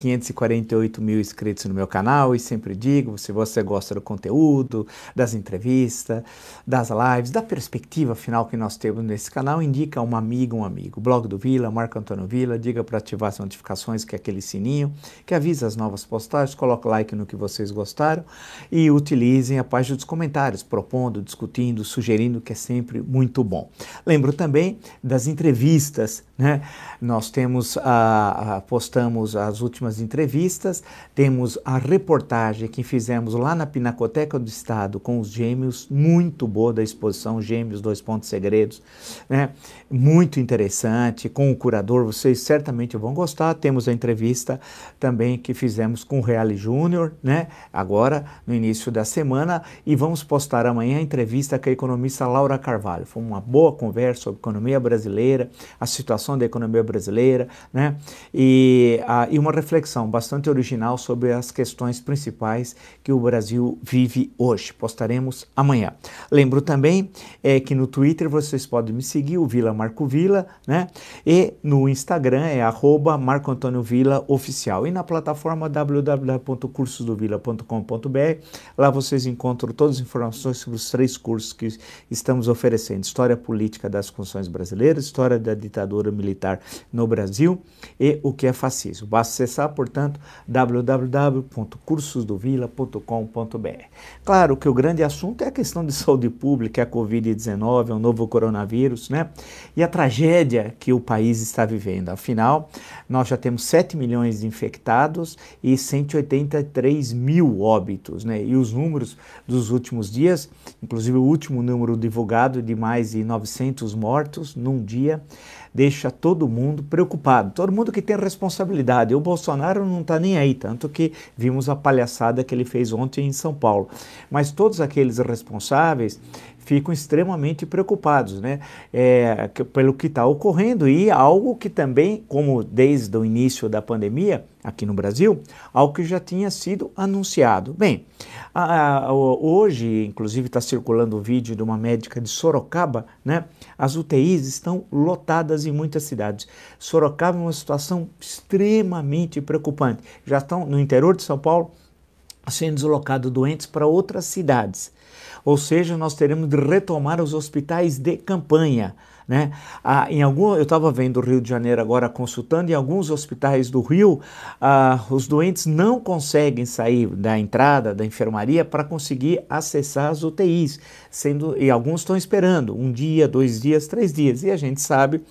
548 mil inscritos no meu canal e sempre digo, se você gosta do conteúdo, das entrevistas, das lives, da perspectiva final que nós temos nesse canal, indica um amigo, um amigo. Blog do Vila, Marco Antônio Vila, diga para ativar as notificações, que é aquele sininho que avisa as novas postagens, coloque like no que vocês gostaram e utilizem a página dos comentários, propondo, discutindo, sugerindo, que é sempre muito bom. Lembro também das entrevistas, né? Nós temos, a, a postamos as últimas últimas entrevistas, temos a reportagem que fizemos lá na Pinacoteca do Estado com os gêmeos, muito boa da exposição Gêmeos, Dois Pontos Segredos, né? muito interessante, com o curador, vocês certamente vão gostar. Temos a entrevista também que fizemos com o Reale Júnior, né? agora no início da semana, e vamos postar amanhã a entrevista com a economista Laura Carvalho. Foi uma boa conversa sobre economia brasileira, a situação da economia brasileira, né? e, a, e uma reflexão reflexão bastante original sobre as questões principais que o Brasil vive hoje. Postaremos amanhã. Lembro também é, que no Twitter vocês podem me seguir, o Vila Marco Vila, né? E no Instagram é arroba Marco Antônio Vila Oficial. E na plataforma www.cursosdovila.com.br, lá vocês encontram todas as informações sobre os três cursos que estamos oferecendo: História Política das Constituições Brasileiras, História da Ditadura Militar no Brasil e o que é fascismo. Basta acessar portanto, www.cursosdovila.com.br. Claro que o grande assunto é a questão de saúde pública, é a Covid-19, é o novo coronavírus, né? E a tragédia que o país está vivendo. Afinal, nós já temos 7 milhões de infectados e 183 mil óbitos, né? E os números dos últimos dias, inclusive o último número divulgado de mais de 900 mortos num dia, deixa todo mundo preocupado, todo mundo que tem responsabilidade. O Bolsonaro não está nem aí, tanto que vimos a palhaçada que ele fez ontem em São Paulo. Mas todos aqueles responsáveis ficam extremamente preocupados né, é, pelo que está ocorrendo e algo que também, como desde o início da pandemia aqui no Brasil, algo que já tinha sido anunciado. Bem, a, a, hoje, inclusive, está circulando o um vídeo de uma médica de Sorocaba, né? As UTIs estão lotadas em muitas cidades. Sorocaba é uma situação extremamente preocupante. Já estão no interior de São Paulo sendo deslocados doentes para outras cidades. Ou seja, nós teremos de retomar os hospitais de campanha. Né? Ah, em algum, eu estava vendo o Rio de Janeiro agora consultando, em alguns hospitais do Rio, ah, os doentes não conseguem sair da entrada da enfermaria para conseguir acessar as UTIs, sendo, e alguns estão esperando um dia, dois dias, três dias. E a gente sabe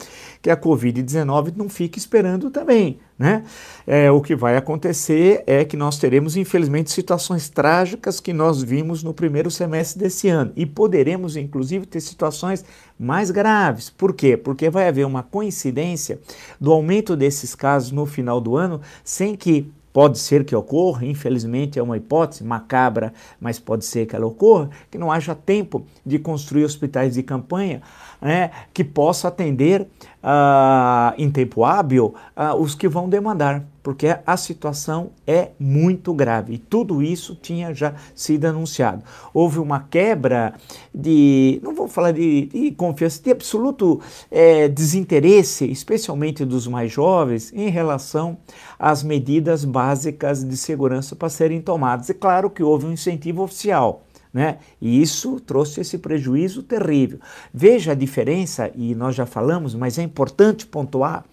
que a Covid-19 não fica esperando também. Né? É, o que vai acontecer é que nós teremos, infelizmente, situações trágicas que nós vimos no primeiro semestre desse ano e poderemos, inclusive, ter situações mais graves. Por quê? Porque vai haver uma coincidência do aumento desses casos no final do ano sem que Pode ser que ocorra, infelizmente é uma hipótese macabra, mas pode ser que ela ocorra, que não haja tempo de construir hospitais de campanha né, que possa atender uh, em tempo hábil uh, os que vão demandar, porque a situação é muito grave e tudo isso tinha já sido anunciado. Houve uma quebra de, não vou falar de, de confiança, de absoluto é, desinteresse, especialmente dos mais jovens, em relação às medidas básicas de segurança para serem tomadas. É claro que houve um incentivo oficial né? E isso trouxe esse prejuízo terrível. Veja a diferença, e nós já falamos, mas é importante pontuar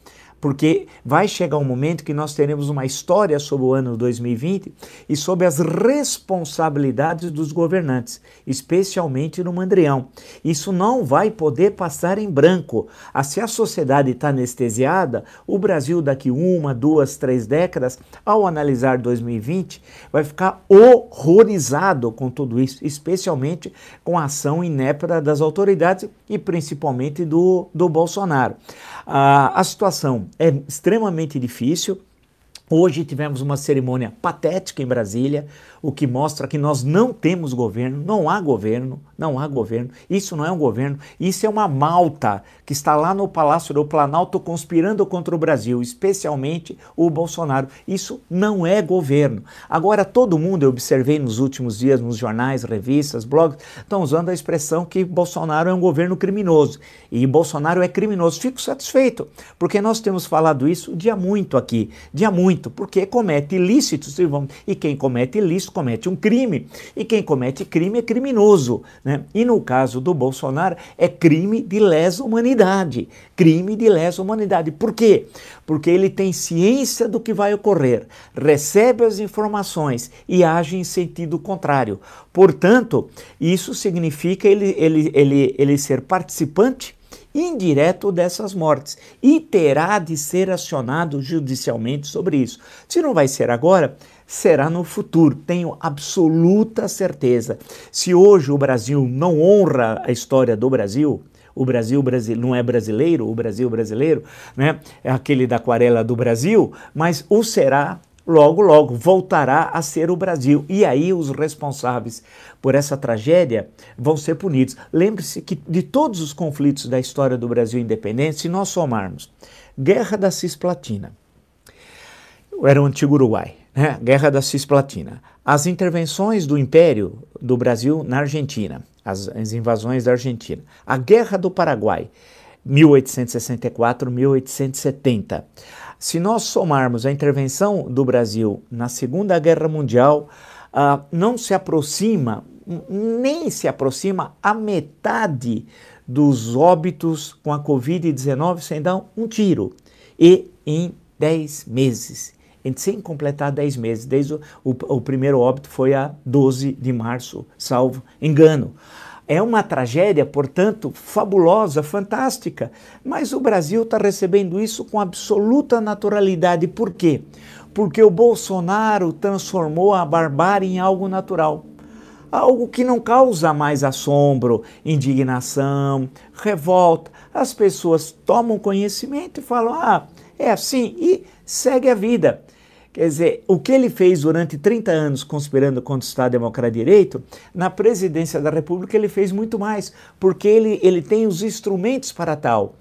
porque vai chegar um momento que nós teremos uma história sobre o ano 2020 e sobre as responsabilidades dos governantes, especialmente no Mandrião. Isso não vai poder passar em branco. Ah, se a sociedade está anestesiada, o Brasil daqui uma, duas, três décadas, ao analisar 2020, vai ficar horrorizado com tudo isso, especialmente com a ação inépita das autoridades e principalmente do, do Bolsonaro. Ah, a situação é extremamente difícil. Hoje tivemos uma cerimônia patética em Brasília, o que mostra que nós não temos governo, não há governo, não há governo. Isso não é um governo, isso é uma malta que está lá no Palácio do Planalto conspirando contra o Brasil, especialmente o Bolsonaro. Isso não é governo. Agora, todo mundo, eu observei nos últimos dias nos jornais, revistas, blogs, estão usando a expressão que Bolsonaro é um governo criminoso. E Bolsonaro é criminoso. Fico satisfeito, porque nós temos falado isso dia muito aqui, dia muito porque comete ilícitos e quem comete ilícito comete um crime e quem comete crime é criminoso, né? E no caso do Bolsonaro é crime de lesa humanidade, crime de lesa humanidade. Por quê? Porque ele tem ciência do que vai ocorrer, recebe as informações e age em sentido contrário. Portanto, isso significa ele, ele, ele, ele ser participante indireto dessas mortes e terá de ser acionado judicialmente sobre isso. Se não vai ser agora, será no futuro, tenho absoluta certeza. Se hoje o Brasil não honra a história do Brasil, o Brasil não é brasileiro, o Brasil brasileiro, né? É aquele da aquarela do Brasil, mas o será logo, logo voltará a ser o Brasil. E aí os responsáveis por essa tragédia vão ser punidos. Lembre-se que de todos os conflitos da história do Brasil independente, se nós somarmos Guerra da Cisplatina, era o antigo Uruguai, né? Guerra da Cisplatina, as intervenções do Império do Brasil na Argentina, as, as invasões da Argentina, a Guerra do Paraguai, 1864-1870. Se nós somarmos a intervenção do Brasil na Segunda Guerra Mundial, uh, não se aproxima, nem se aproxima a metade dos óbitos com a Covid-19 sem dar um tiro. E em 10 meses, sem completar 10 meses, desde o, o, o primeiro óbito foi a 12 de março, salvo engano. É uma tragédia, portanto, fabulosa, fantástica. Mas o Brasil está recebendo isso com absoluta naturalidade. Por quê? Porque o Bolsonaro transformou a barbárie em algo natural. Algo que não causa mais assombro, indignação, revolta. As pessoas tomam conhecimento e falam: ah, é assim, e segue a vida. Quer dizer, o que ele fez durante 30 anos conspirando contra o Estado Democrático de Direito, na presidência da República ele fez muito mais, porque ele, ele tem os instrumentos para tal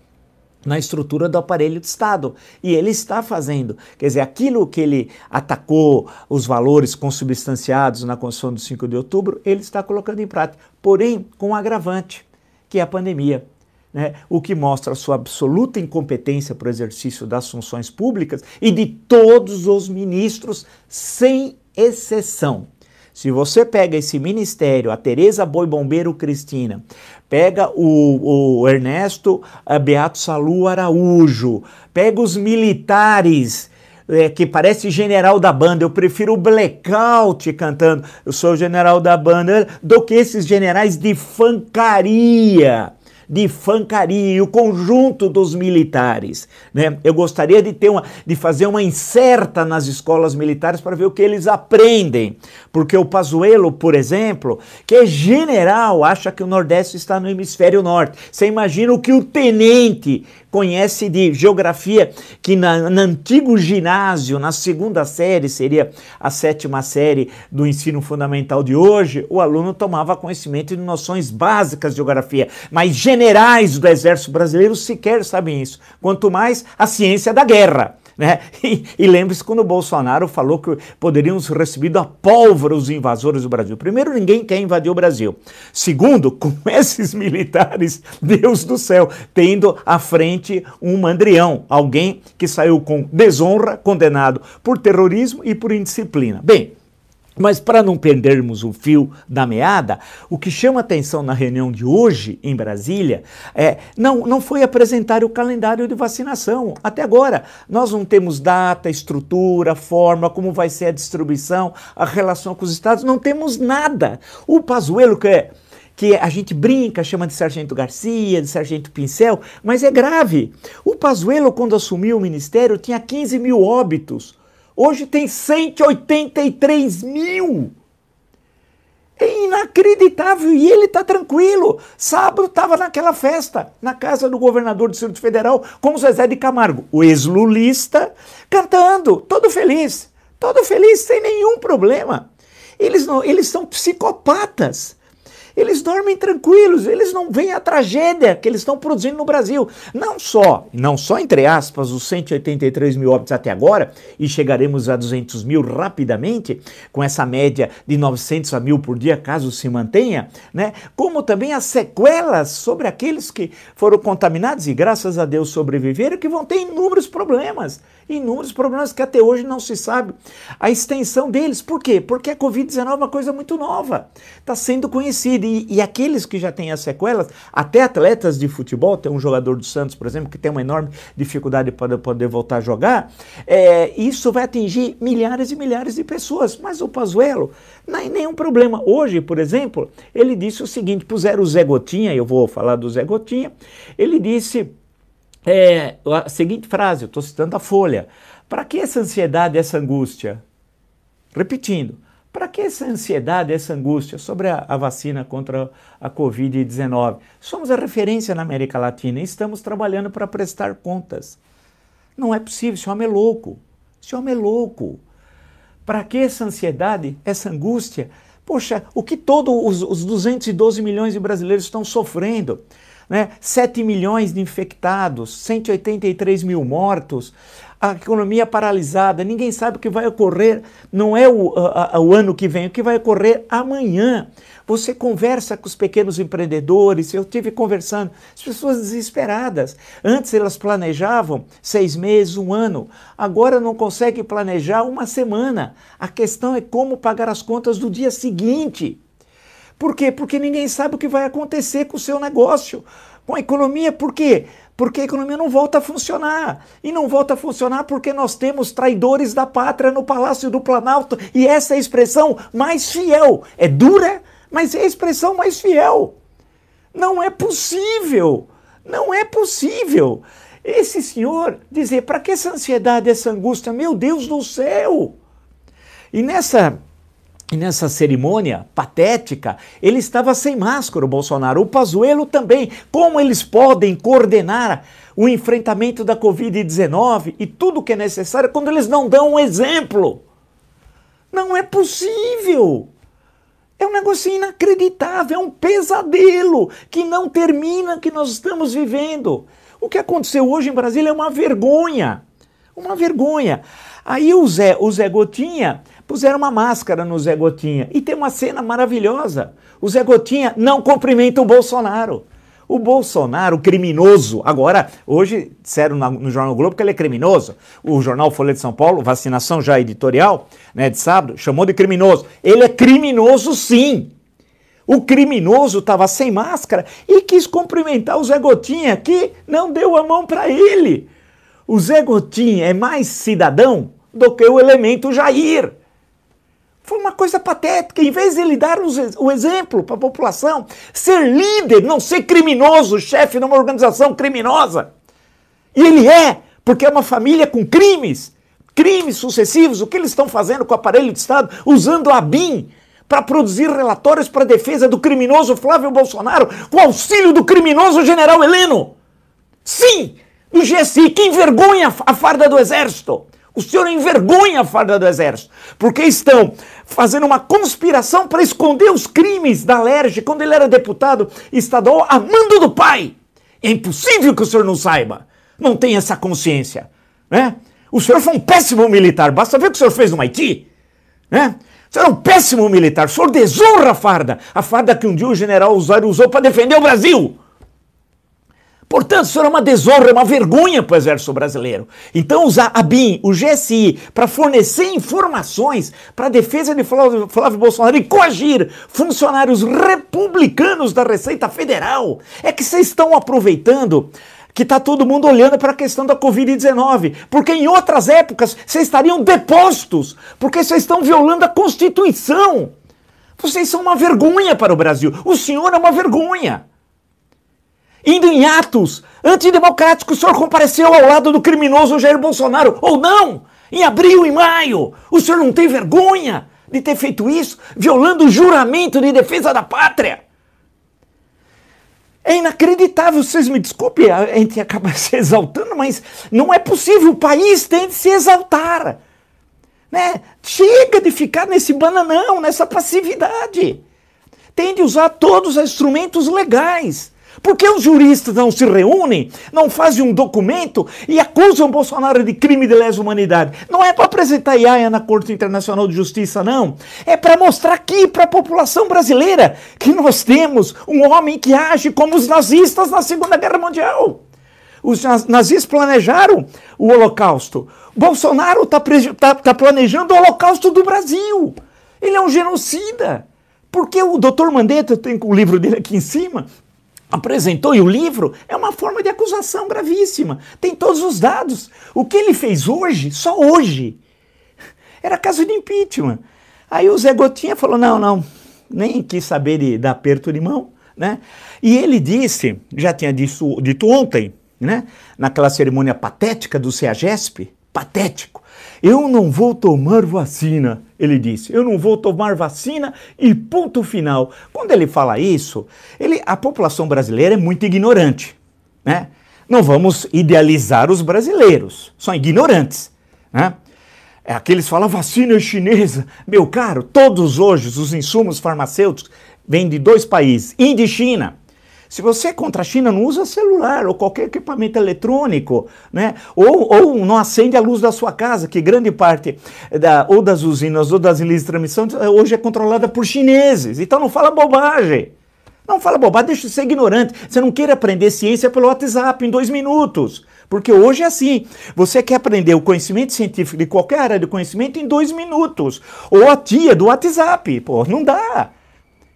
na estrutura do aparelho de Estado. E ele está fazendo. Quer dizer, aquilo que ele atacou, os valores consubstanciados na Constituição do 5 de outubro, ele está colocando em prática. Porém, com um agravante, que é a pandemia né, o que mostra sua absoluta incompetência para o exercício das funções públicas e de todos os ministros, sem exceção. Se você pega esse ministério, a Tereza Boi Bombeiro Cristina, pega o, o Ernesto eh, Beato Salu Araújo, pega os militares é, que parece general da banda. Eu prefiro o blackout cantando, eu sou o general da banda, do que esses generais de fancaria de fancaria o conjunto dos militares. Né? Eu gostaria de, ter uma, de fazer uma incerta nas escolas militares para ver o que eles aprendem. Porque o Pazuello, por exemplo, que é general, acha que o Nordeste está no hemisfério norte. Você imagina o que o tenente conhece de geografia, que na, no antigo ginásio, na segunda série, seria a sétima série do ensino fundamental de hoje, o aluno tomava conhecimento de noções básicas de geografia, mas generais do exército brasileiro sequer sabem isso, quanto mais a ciência da guerra. Né? E, e lembre-se quando o Bolsonaro falou que poderiam ser recebido a pólvora os invasores do Brasil. Primeiro, ninguém quer invadir o Brasil. Segundo, com esses militares, Deus do céu, tendo à frente um mandrião, alguém que saiu com desonra, condenado por terrorismo e por indisciplina. Bem, mas para não perdermos o fio da meada, o que chama atenção na reunião de hoje em Brasília é não, não foi apresentar o calendário de vacinação. Até agora, nós não temos data, estrutura, forma, como vai ser a distribuição, a relação com os estados, não temos nada. O Pazuello, que é que a gente brinca, chama de Sargento Garcia, de Sargento Pincel, mas é grave. O Pazuello, quando assumiu o ministério, tinha 15 mil óbitos. Hoje tem 183 mil. É inacreditável e ele está tranquilo. Sábado estava naquela festa, na casa do governador do Distrito Federal, com o Zezé de Camargo, o ex-lulista, cantando, todo feliz, todo feliz, sem nenhum problema. Eles, não, eles são psicopatas. Eles dormem tranquilos, eles não veem a tragédia que eles estão produzindo no Brasil. Não só, não só entre aspas, os 183 mil óbitos até agora, e chegaremos a 200 mil rapidamente, com essa média de 900 a mil por dia, caso se mantenha, né? como também as sequelas sobre aqueles que foram contaminados e graças a Deus sobreviveram, que vão ter inúmeros problemas. Inúmeros problemas que até hoje não se sabe a extensão deles. Por quê? Porque a Covid-19 é uma coisa muito nova, está sendo conhecida. E, e, aqueles que já têm as sequelas, até atletas de futebol, tem um jogador do Santos, por exemplo, que tem uma enorme dificuldade para poder voltar a jogar, é, isso vai atingir milhares e milhares de pessoas. Mas o Pazuello, não é nenhum problema. Hoje, por exemplo, ele disse o seguinte: puseram o Zé Gotinha, eu vou falar do Zé Gotinha, ele disse é, a seguinte frase, eu estou citando a Folha. Para que essa ansiedade, essa angústia? Repetindo, para que essa ansiedade, essa angústia sobre a, a vacina contra a Covid-19? Somos a referência na América Latina e estamos trabalhando para prestar contas. Não é possível, esse homem é louco. Esse homem é louco. Para que essa ansiedade, essa angústia? Poxa, o que todos os, os 212 milhões de brasileiros estão sofrendo? Né? 7 milhões de infectados, 183 mil mortos, a economia paralisada, ninguém sabe o que vai ocorrer, não é o, a, o ano que vem, o que vai ocorrer amanhã. Você conversa com os pequenos empreendedores, eu tive conversando, as pessoas desesperadas. Antes elas planejavam seis meses, um ano, agora não conseguem planejar uma semana. A questão é como pagar as contas do dia seguinte. Por quê? Porque ninguém sabe o que vai acontecer com o seu negócio, com a economia. Por quê? Porque a economia não volta a funcionar. E não volta a funcionar porque nós temos traidores da pátria no Palácio do Planalto. E essa é a expressão mais fiel. É dura, mas é a expressão mais fiel. Não é possível. Não é possível. Esse senhor dizer, para que essa ansiedade, essa angústia? Meu Deus do céu! E nessa e nessa cerimônia patética, ele estava sem máscara, o Bolsonaro. O Pazuello também. Como eles podem coordenar o enfrentamento da Covid-19 e tudo o que é necessário quando eles não dão um exemplo? Não é possível. É um negócio inacreditável, é um pesadelo que não termina que nós estamos vivendo. O que aconteceu hoje em Brasília é uma vergonha. Uma vergonha. Aí o Zé, o Zé Gotinha puseram uma máscara no Zé Gotinha. E tem uma cena maravilhosa. O Zé Gotinha não cumprimenta o Bolsonaro. O Bolsonaro, criminoso, agora, hoje disseram no Jornal Globo que ele é criminoso. O jornal Folha de São Paulo, vacinação já editorial, né, de sábado, chamou de criminoso. Ele é criminoso sim. O criminoso estava sem máscara e quis cumprimentar o Zé Gotinha, que não deu a mão para ele. O Zé Gotinha é mais cidadão do que o elemento Jair. Foi uma coisa patética. Em vez de ele dar o exemplo para a população, ser líder, não ser criminoso, chefe de uma organização criminosa. E ele é, porque é uma família com crimes, crimes sucessivos. O que eles estão fazendo com o aparelho de Estado? Usando a BIM para produzir relatórios para a defesa do criminoso Flávio Bolsonaro, com auxílio do criminoso general Heleno. Sim, do GSI, que envergonha a farda do Exército. O senhor envergonha a farda do Exército, porque estão fazendo uma conspiração para esconder os crimes da Lerge quando ele era deputado estadual a mando do pai. É impossível que o senhor não saiba, não tenha essa consciência. Né? O senhor foi um péssimo militar, basta ver o que o senhor fez no Haiti. Né? O senhor é um péssimo militar, o senhor desonra a farda, a farda que um dia o general Osório usou para defender o Brasil. Portanto, isso era uma desonra, uma vergonha para o Exército Brasileiro. Então, usar a BIM, o GSI, para fornecer informações para a defesa de Flávio, Flávio Bolsonaro e coagir funcionários republicanos da Receita Federal, é que vocês estão aproveitando que está todo mundo olhando para a questão da Covid-19. Porque em outras épocas vocês estariam depostos, porque vocês estão violando a Constituição. Vocês são uma vergonha para o Brasil. O senhor é uma vergonha indo em atos antidemocráticos, o senhor compareceu ao lado do criminoso Jair Bolsonaro, ou não? Em abril e maio. O senhor não tem vergonha de ter feito isso, violando o juramento de defesa da pátria? É inacreditável, vocês me desculpem, a gente acaba se exaltando, mas não é possível, o país tem de se exaltar. Né? Chega de ficar nesse bananão, nessa passividade. Tem de usar todos os instrumentos legais. Por que os juristas não se reúnem, não fazem um documento e acusam Bolsonaro de crime de lesa humanidade? Não é para apresentar Iaia na Corte Internacional de Justiça, não. É para mostrar aqui para a população brasileira que nós temos um homem que age como os nazistas na Segunda Guerra Mundial. Os nazistas planejaram o Holocausto. Bolsonaro está tá, tá planejando o Holocausto do Brasil. Ele é um genocida. Porque o doutor Mandetta, tem o livro dele aqui em cima, apresentou, e o livro é uma forma de acusação gravíssima. Tem todos os dados. O que ele fez hoje, só hoje, era caso de impeachment. Aí o Zé Gotinha falou: não, não, nem quis saber de dar aperto de mão. Né? E ele disse, já tinha dito, dito ontem, né, naquela cerimônia patética do CEAGESP, patético, eu não vou tomar vacina, ele disse. Eu não vou tomar vacina e ponto final. Quando ele fala isso, ele, a população brasileira é muito ignorante. Né? Não vamos idealizar os brasileiros, são ignorantes. Né? É, aqueles falam vacina chinesa. Meu caro, todos hoje os insumos farmacêuticos vêm de dois países, Índia e China. Se você é contra a China, não usa celular ou qualquer equipamento eletrônico, né? Ou, ou não acende a luz da sua casa, que grande parte da, ou das usinas ou das linhas de transmissão eh, hoje é controlada por chineses. Então não fala bobagem. Não fala bobagem, deixa de ser ignorante. Você não quer aprender ciência pelo WhatsApp em dois minutos. Porque hoje é assim. Você quer aprender o conhecimento científico de qualquer área de conhecimento em dois minutos. Ou a tia do WhatsApp. Pô, não dá.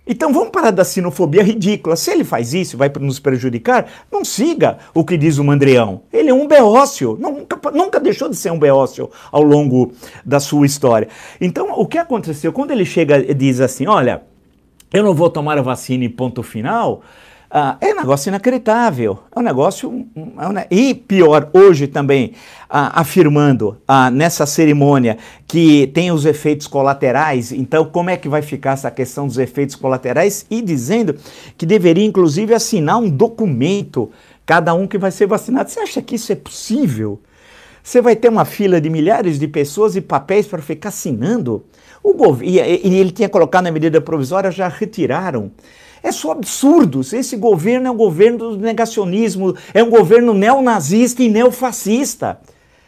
Então vamos parar da sinofobia ridícula. Se ele faz isso vai nos prejudicar, não siga o que diz o Mandrião. Ele é um beócio, nunca, nunca deixou de ser um beócio ao longo da sua história. Então o que aconteceu? Quando ele chega e diz assim: olha, eu não vou tomar a vacina e ponto final. Ah, é um negócio inacreditável, é um negócio. É um, e pior, hoje também, ah, afirmando ah, nessa cerimônia que tem os efeitos colaterais, então como é que vai ficar essa questão dos efeitos colaterais? E dizendo que deveria, inclusive, assinar um documento, cada um que vai ser vacinado. Você acha que isso é possível? Você vai ter uma fila de milhares de pessoas e papéis para ficar assinando? O governo, e, e ele tinha colocado na medida provisória, já retiraram. É só absurdos. Esse governo é um governo do negacionismo, é um governo neonazista e neofascista.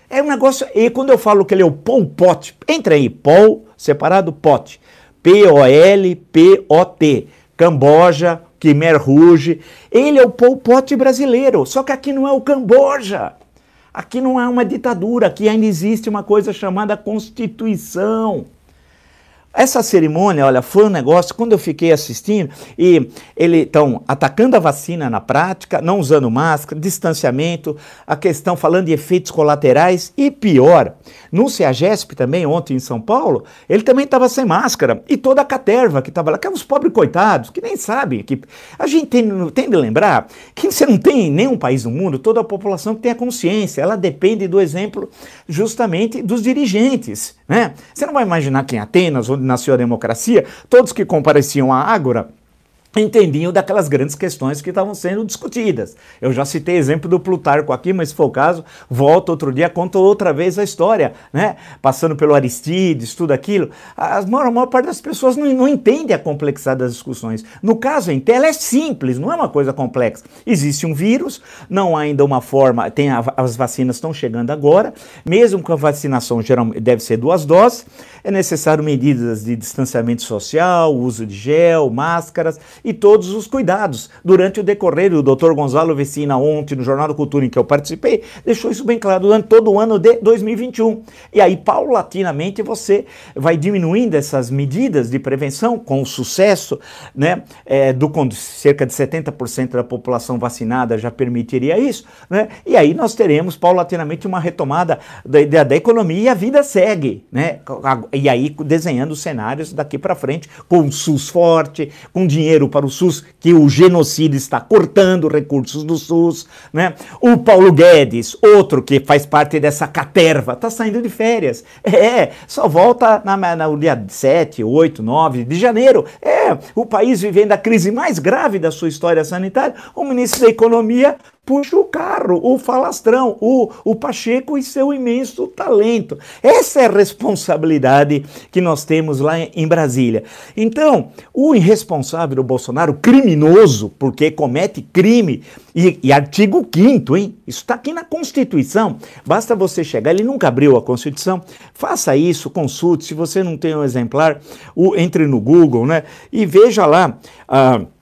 É um negócio. E quando eu falo que ele é o Pol Pot, entra aí, Pol, separado Pot. P-O-L-P-O-T. Camboja, Khmer Rouge. Ele é o Pol Pot brasileiro. Só que aqui não é o Camboja. Aqui não é uma ditadura. Aqui ainda existe uma coisa chamada Constituição. Essa cerimônia, olha, foi um negócio, quando eu fiquei assistindo, e eles estão atacando a vacina na prática, não usando máscara, distanciamento, a questão falando de efeitos colaterais, e pior, no CEAGESP também, ontem em São Paulo, ele também estava sem máscara, e toda a caterva que estava lá, que é uns pobres coitados, que nem sabem, que a gente tem, tem de lembrar que você não tem em nenhum país do mundo toda a população que tem a consciência, ela depende do exemplo justamente dos dirigentes, né? Você não vai imaginar que em Atenas, onde nasceu a democracia, todos que compareciam à Ágora entendiam daquelas grandes questões que estavam sendo discutidas. Eu já citei exemplo do Plutarco aqui, mas se for o caso, volto outro dia, conto outra vez a história, né? Passando pelo Aristides, tudo aquilo. A maior, a maior parte das pessoas não, não entende a complexidade das discussões. No caso, em tela é simples, não é uma coisa complexa. Existe um vírus, não há ainda uma forma, tem a, as vacinas estão chegando agora, mesmo com a vacinação geralmente deve ser duas doses, é necessário medidas de distanciamento social, uso de gel, máscaras, e todos os cuidados. Durante o decorrer, o Dr. Gonzalo Vecina, ontem, no Jornal do Cultura em que eu participei, deixou isso bem claro durante todo o ano de 2021. E aí, paulatinamente, você vai diminuindo essas medidas de prevenção com o sucesso, né, é, do cerca de 70% da população vacinada já permitiria isso, né, e aí nós teremos paulatinamente uma retomada da, da, da economia e a vida segue, né, e aí desenhando cenários daqui para frente com o SUS forte, com dinheiro para o SUS, que o genocídio está cortando recursos do SUS, né? O Paulo Guedes, outro que faz parte dessa caterva, está saindo de férias. É, só volta na, na, no dia 7, 8, 9 de janeiro. É, o país vivendo a crise mais grave da sua história sanitária, o ministro da Economia puxa o carro, o falastrão, o, o Pacheco e seu imenso talento. Essa é a responsabilidade que nós temos lá em Brasília. Então, o irresponsável, o Bolsonaro, criminoso, porque comete crime, e, e artigo 5 hein? Isso está aqui na Constituição. Basta você chegar, ele nunca abriu a Constituição. Faça isso, consulte. Se você não tem um exemplar, o, entre no Google, né? E veja lá. Uh,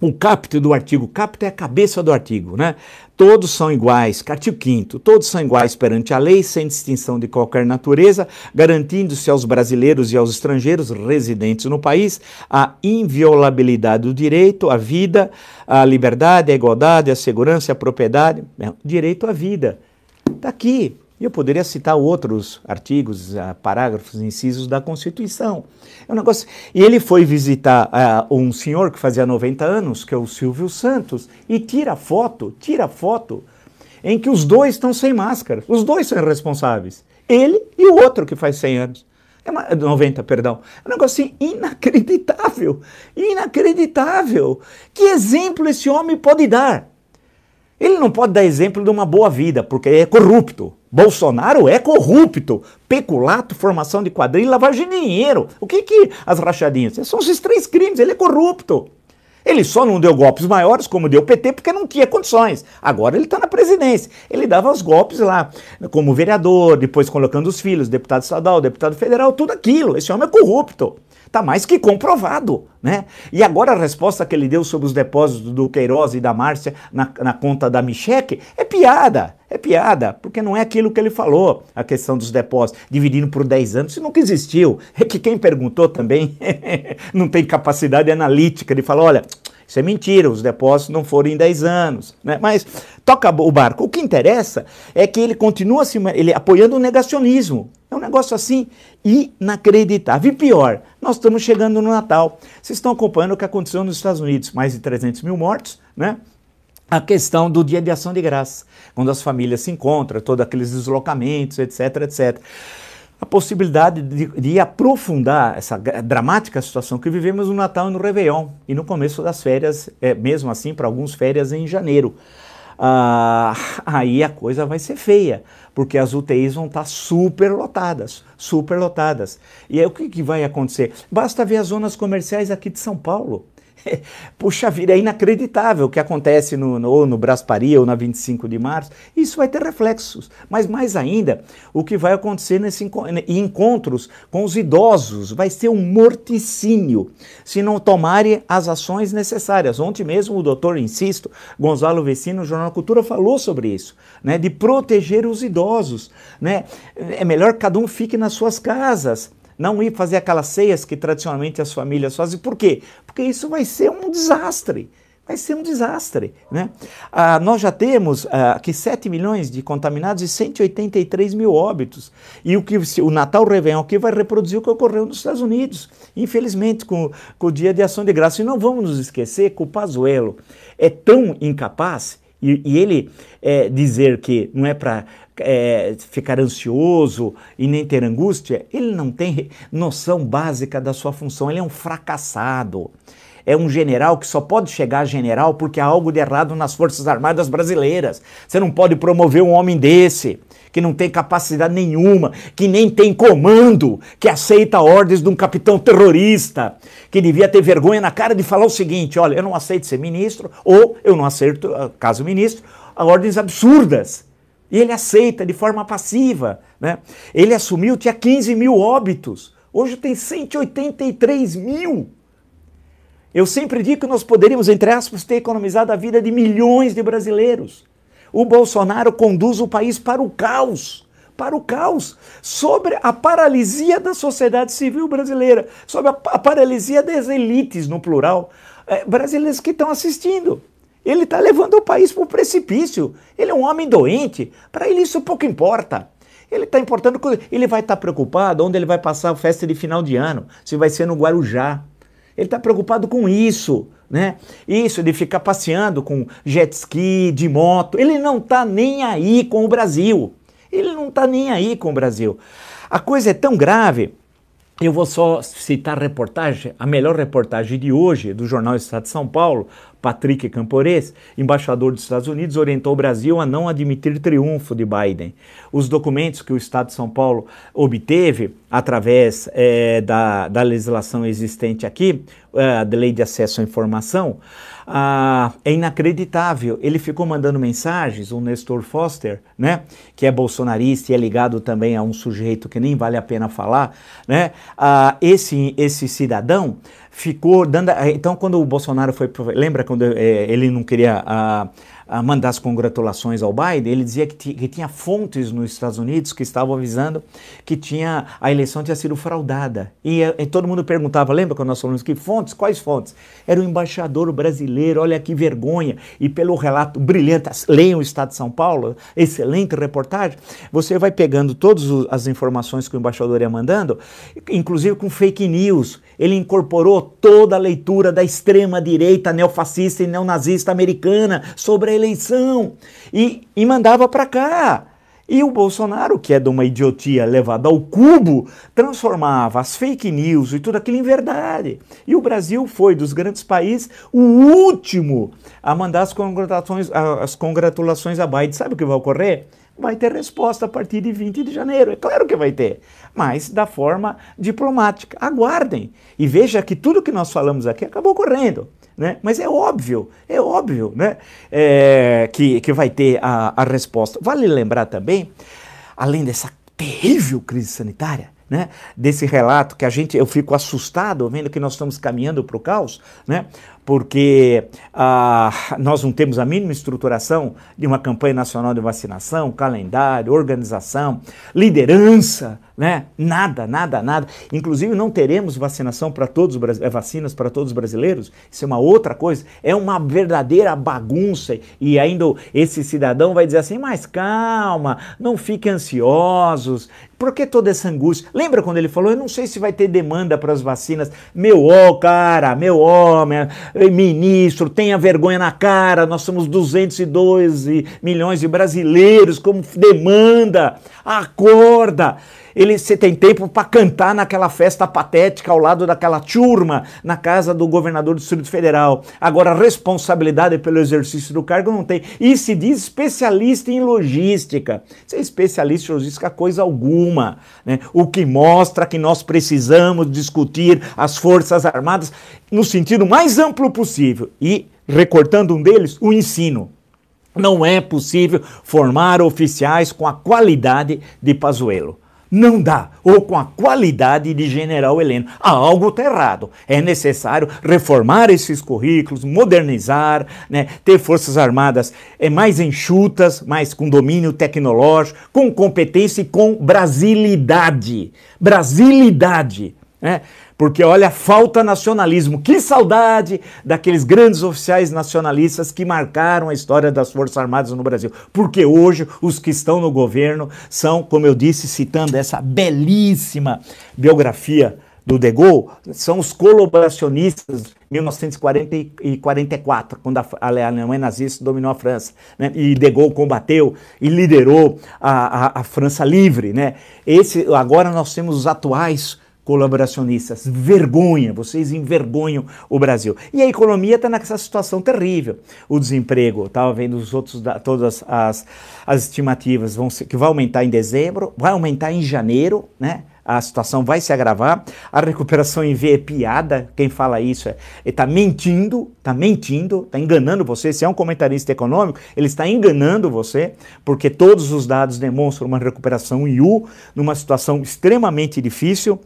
o caput do artigo, caput é a cabeça do artigo, né? Todos são iguais, artigo 5 todos são iguais perante a lei, sem distinção de qualquer natureza, garantindo-se aos brasileiros e aos estrangeiros residentes no país a inviolabilidade do direito à vida, à liberdade, à igualdade, à segurança, à propriedade, direito à vida. Está aqui, e eu poderia citar outros artigos, uh, parágrafos, incisos da Constituição. É um negócio. E ele foi visitar uh, um senhor que fazia 90 anos, que é o Silvio Santos, e tira foto, tira foto, em que os dois estão sem máscara. Os dois são responsáveis. Ele e o outro que faz 100 anos. É uma, 90, perdão. É um negócio assim, inacreditável. Inacreditável. Que exemplo esse homem pode dar? Ele não pode dar exemplo de uma boa vida, porque é corrupto. Bolsonaro é corrupto. Peculato, formação de quadrilha lavagem de dinheiro. O que que as rachadinhas? São esses três crimes, ele é corrupto. Ele só não deu golpes maiores, como deu o PT, porque não tinha condições. Agora ele está na presidência. Ele dava os golpes lá, como vereador, depois colocando os filhos, deputado estadual, deputado federal, tudo aquilo. Esse homem é corrupto. Está mais que comprovado. Né? E agora a resposta que ele deu sobre os depósitos do Queiroz e da Márcia na, na conta da Micheque é piada. É piada, porque não é aquilo que ele falou, a questão dos depósitos, dividindo por 10 anos, isso nunca existiu. É que quem perguntou também não tem capacidade analítica de falar, olha, isso é mentira, os depósitos não foram em 10 anos. Né? Mas toca o barco. O que interessa é que ele continua se, ele, apoiando o negacionismo. É um negócio assim inacreditável. E pior, nós estamos chegando no Natal. Vocês estão acompanhando o que aconteceu nos Estados Unidos, mais de 300 mil mortos, né? a questão do dia de ação de graça, quando as famílias se encontram, todos aqueles deslocamentos, etc, etc a possibilidade de, de, aprofundar essa dramática situação que vivemos no Natal e no Réveillon e no começo das férias, é, mesmo assim, para alguns férias em janeiro. Ah, aí a coisa vai ser feia, porque as UTIs vão estar super lotadas, super lotadas. E aí o que, que vai acontecer? Basta ver as zonas comerciais aqui de São Paulo. Puxa vida, é inacreditável o que acontece no, no, ou no Brasparia ou na 25 de março. Isso vai ter reflexos. Mas mais ainda, o que vai acontecer nesse em encontros com os idosos vai ser um morticínio se não tomarem as ações necessárias. Ontem mesmo o doutor, insisto, Gonzalo Vecino, no Jornal Cultura, falou sobre isso, né, de proteger os idosos. Né? É melhor que cada um fique nas suas casas não ir fazer aquelas ceias que tradicionalmente as famílias fazem. Por quê? Porque isso vai ser um desastre. Vai ser um desastre. Né? Ah, nós já temos ah, aqui 7 milhões de contaminados e 183 mil óbitos. E o que o Natal Réveillon aqui vai reproduzir o que ocorreu nos Estados Unidos, infelizmente, com, com o Dia de Ação de Graça. E não vamos nos esquecer que o Pazuello é tão incapaz e, e ele é, dizer que não é para é, ficar ansioso e nem ter angústia, ele não tem noção básica da sua função, ele é um fracassado. É um general que só pode chegar a general porque há algo de errado nas Forças Armadas brasileiras. Você não pode promover um homem desse, que não tem capacidade nenhuma, que nem tem comando, que aceita ordens de um capitão terrorista, que devia ter vergonha na cara de falar o seguinte: olha, eu não aceito ser ministro, ou eu não aceito, ah, caso ministro, ordens absurdas. E ele aceita de forma passiva. Né? Ele assumiu, tinha 15 mil óbitos. Hoje tem 183 mil. Eu sempre digo que nós poderíamos, entre aspas, ter economizado a vida de milhões de brasileiros. O Bolsonaro conduz o país para o caos. Para o caos, sobre a paralisia da sociedade civil brasileira, sobre a, a paralisia das elites, no plural, é, brasileiros que estão assistindo. Ele está levando o país para o precipício. Ele é um homem doente. Para ele isso pouco importa. Ele está importando, ele vai estar tá preocupado onde ele vai passar a festa de final de ano, se vai ser no Guarujá. Ele está preocupado com isso, né? Isso de ficar passeando com jet ski, de moto. Ele não está nem aí com o Brasil. Ele não está nem aí com o Brasil. A coisa é tão grave eu vou só citar a reportagem, a melhor reportagem de hoje do jornal Estado de São Paulo. Patrick Campores, embaixador dos Estados Unidos, orientou o Brasil a não admitir triunfo de Biden. Os documentos que o Estado de São Paulo obteve através é, da, da legislação existente aqui, é, da Lei de Acesso à Informação, ah, é inacreditável. Ele ficou mandando mensagens, o Nestor Foster, né, que é bolsonarista e é ligado também a um sujeito que nem vale a pena falar, né, ah, esse, esse cidadão ficou dando. Então, quando o Bolsonaro foi. Lembra quando é, ele não queria a, mandar as congratulações ao Biden, ele dizia que, que, tinha fontes nos Estados Unidos que estavam avisando que tinha a eleição tinha sido fraudada. E, e todo mundo perguntava, lembra quando nós falamos que fontes? Quais fontes? Era o embaixador brasileiro, olha que vergonha. E pelo relato brilhante, leiam o Estado de São Paulo, excelente reportagem, você vai pegando todas as informações que o embaixador ia mandando, inclusive com fake news. Ele incorporou toda a leitura da extrema direita neofascista e neonazista americana sobre a eleição e, e mandava para cá. E o Bolsonaro, que é de uma idiotia levada ao cubo, transformava as fake news e tudo aquilo em verdade. E o Brasil foi, dos grandes países, o último a mandar as congratulações, as congratulações a Biden. Sabe o que vai ocorrer? Vai ter resposta a partir de 20 de janeiro. É claro que vai ter, mas da forma diplomática. Aguardem e veja que tudo que nós falamos aqui acabou ocorrendo. Né? Mas é óbvio, é óbvio né? É, que, que vai ter a, a resposta. Vale lembrar também, além dessa terrível crise sanitária, né, desse relato que a gente eu fico assustado vendo que nós estamos caminhando para o caos, né, porque ah, nós não temos a mínima estruturação de uma campanha nacional de vacinação, calendário, organização, liderança, né? Nada, nada, nada. Inclusive não teremos vacinação para todos os vacinas para todos os brasileiros. Isso é uma outra coisa. É uma verdadeira bagunça e ainda esse cidadão vai dizer assim: "Mas calma, não fiquem ansiosos. Por que toda essa angústia? Lembra quando ele falou: "Eu não sei se vai ter demanda para as vacinas". Meu ó, cara, meu homem, ministro, tenha vergonha na cara. Nós somos 212 milhões de brasileiros como demanda. Acorda. Ele você tem tempo para cantar naquela festa patética ao lado daquela turma na casa do governador do Distrito Federal. Agora, responsabilidade pelo exercício do cargo não tem. E se diz especialista em logística. Ser especialista em logística é coisa alguma. Né? O que mostra que nós precisamos discutir as Forças Armadas no sentido mais amplo possível. E, recortando um deles, o ensino. Não é possível formar oficiais com a qualidade de Pazuello. Não dá, ou com a qualidade de General Heleno. Há algo está errado. É necessário reformar esses currículos, modernizar, né, ter forças armadas é, mais enxutas, mais com domínio tecnológico, com competência e com brasilidade. Brasilidade. Né? Porque olha, falta nacionalismo. Que saudade daqueles grandes oficiais nacionalistas que marcaram a história das Forças Armadas no Brasil. Porque hoje os que estão no governo são, como eu disse, citando essa belíssima biografia do De Gaulle, são os colaboracionistas 1940 e 44, quando a Alemanha nazista dominou a França, né? e De Gaulle combateu e liderou a, a, a França livre, né? Esse, agora nós temos os atuais colaboracionistas. Vergonha, vocês envergonham o Brasil. E a economia está nessa situação terrível. O desemprego, estava vendo os outros, todas as, as estimativas, vão ser, que vai aumentar em dezembro, vai aumentar em janeiro, né? a situação vai se agravar. A recuperação em V é piada. Quem fala isso é está mentindo, está mentindo, está enganando você. Se é um comentarista econômico, ele está enganando você, porque todos os dados demonstram uma recuperação em U, numa situação extremamente difícil.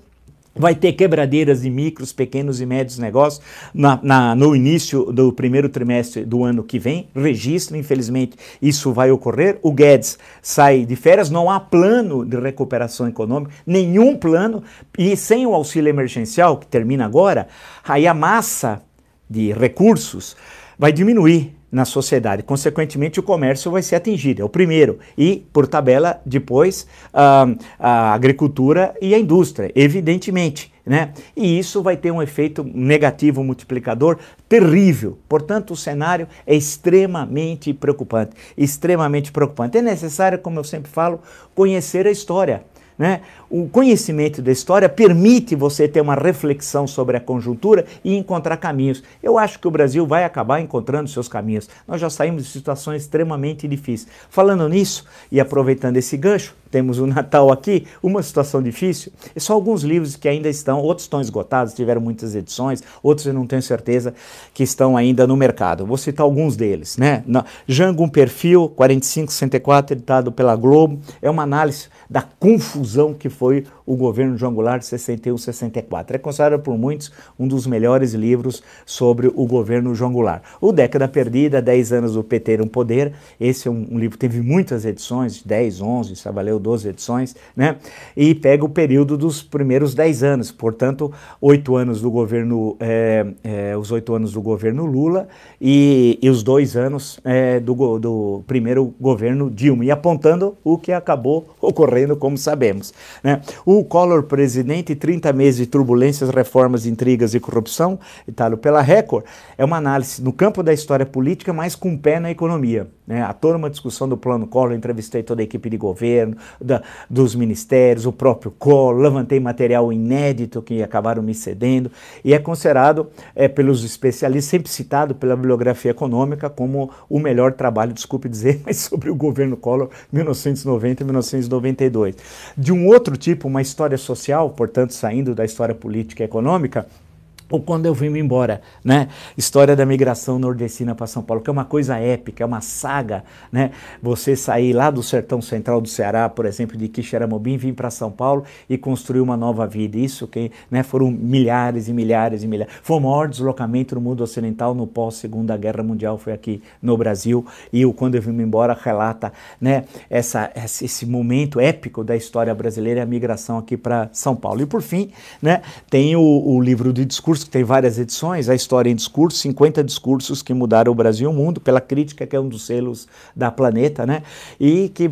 Vai ter quebradeiras de micros, pequenos e médios negócios na, na, no início do primeiro trimestre do ano que vem. Registro, infelizmente, isso vai ocorrer. O Guedes sai de férias, não há plano de recuperação econômica, nenhum plano, e sem o auxílio emergencial, que termina agora, aí a massa de recursos vai diminuir na sociedade. Consequentemente, o comércio vai ser atingido, é o primeiro. E, por tabela, depois a, a agricultura e a indústria, evidentemente. Né? E isso vai ter um efeito negativo multiplicador terrível. Portanto, o cenário é extremamente preocupante. Extremamente preocupante. É necessário, como eu sempre falo, conhecer a história. Né? O conhecimento da história permite você ter uma reflexão sobre a conjuntura e encontrar caminhos. Eu acho que o Brasil vai acabar encontrando seus caminhos. Nós já saímos de situações extremamente difíceis. Falando nisso e aproveitando esse gancho, temos o Natal aqui, uma situação difícil. E só alguns livros que ainda estão, outros estão esgotados, tiveram muitas edições, outros eu não tenho certeza que estão ainda no mercado. Vou citar alguns deles, né? Jango um perfil 4564 editado pela Globo, é uma análise da confusão que foi o governo João Goulart de 61 64. É considerado por muitos um dos melhores livros sobre o governo João Goulart. O Década Perdida, 10 anos do PT no poder, esse é um, um livro que teve muitas edições, 10, 11, só valeu 12 edições, né? E pega o período dos primeiros 10 anos, portanto, oito anos do governo, é, é, os oito anos do governo Lula e, e os dois anos é, do, do primeiro governo Dilma, e apontando o que acabou ocorrendo, como sabemos. Né? O Collor presidente, 30 meses de turbulências, reformas, intrigas e corrupção, ditado pela Record, é uma análise no campo da história política, mas com pé na economia. Né? Há toda uma discussão do plano Collor, entrevistei toda a equipe de governo, da, dos ministérios, o próprio Collor, levantei material inédito que acabaram me cedendo, e é considerado é, pelos especialistas, sempre citado pela bibliografia econômica, como o melhor trabalho, desculpe dizer, mas sobre o governo Collor 1990 e 1992. De um outro tipo, uma história social, portanto, saindo da história política e econômica, ou quando eu vim embora, né? História da migração nordestina para São Paulo, que é uma coisa épica, é uma saga, né? Você sair lá do sertão central do Ceará, por exemplo, de Quixeramobim, vir para São Paulo e construir uma nova vida. Isso que, né, foram milhares e milhares e milhares. Foi o maior deslocamento no mundo ocidental no pós Segunda Guerra Mundial, foi aqui no Brasil. E o quando eu vim embora relata, né, essa, esse momento épico da história brasileira, a migração aqui para São Paulo. E por fim, né, tem o, o livro de discurso discurso, que tem várias edições, a História em Discurso, 50 discursos que mudaram o Brasil e o mundo, pela crítica, que é um dos selos da Planeta, né? E que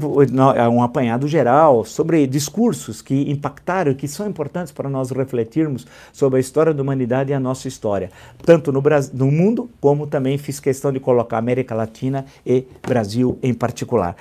é um apanhado geral sobre discursos que impactaram, que são importantes para nós refletirmos sobre a história da humanidade e a nossa história, tanto no, Brasil, no mundo, como também fiz questão de colocar América Latina e Brasil em particular.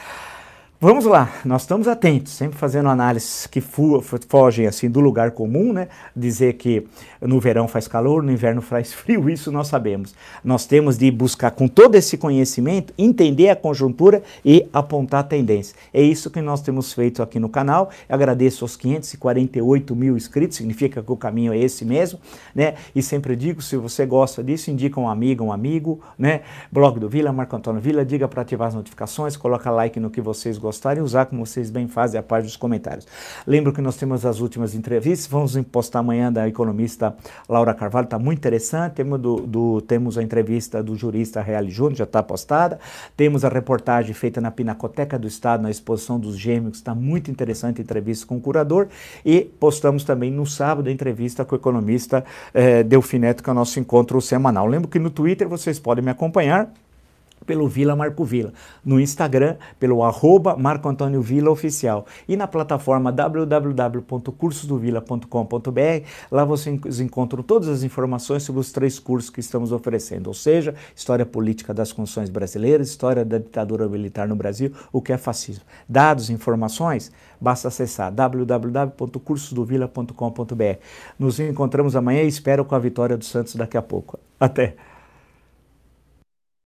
Vamos lá, nós estamos atentos, sempre fazendo análises que fogem assim do lugar comum, né? Dizer que no verão faz calor, no inverno faz frio, isso nós sabemos. Nós temos de buscar com todo esse conhecimento, entender a conjuntura e apontar a tendência. É isso que nós temos feito aqui no canal. Eu agradeço aos 548 mil inscritos, significa que o caminho é esse mesmo, né? E sempre digo, se você gosta disso, indica um amigo, um amigo, né? Blog do Vila, Marco Antônio Vila, diga para ativar as notificações, coloca like no que vocês gostam gostarem, usar como vocês bem fazem a parte dos comentários. Lembro que nós temos as últimas entrevistas, vamos postar amanhã da economista Laura Carvalho, está muito interessante. Temos, do, do, temos a entrevista do jurista Real Júnior, já está postada. Temos a reportagem feita na Pinacoteca do Estado, na exposição dos gêmeos, está muito interessante, entrevista com o curador. E postamos também no sábado a entrevista com o economista eh, Delfineto, que é o nosso encontro semanal. Lembro que no Twitter vocês podem me acompanhar pelo Vila Marco Vila, no Instagram pelo arroba Marco Antônio Vila Oficial e na plataforma www.cursosdovila.com.br, lá vocês encontram todas as informações sobre os três cursos que estamos oferecendo, ou seja, História Política das Constituições Brasileiras, História da Ditadura Militar no Brasil, o que é fascismo. Dados, informações, basta acessar www.cursosdovila.com.br. Nos encontramos amanhã e espero com a vitória do Santos daqui a pouco. Até!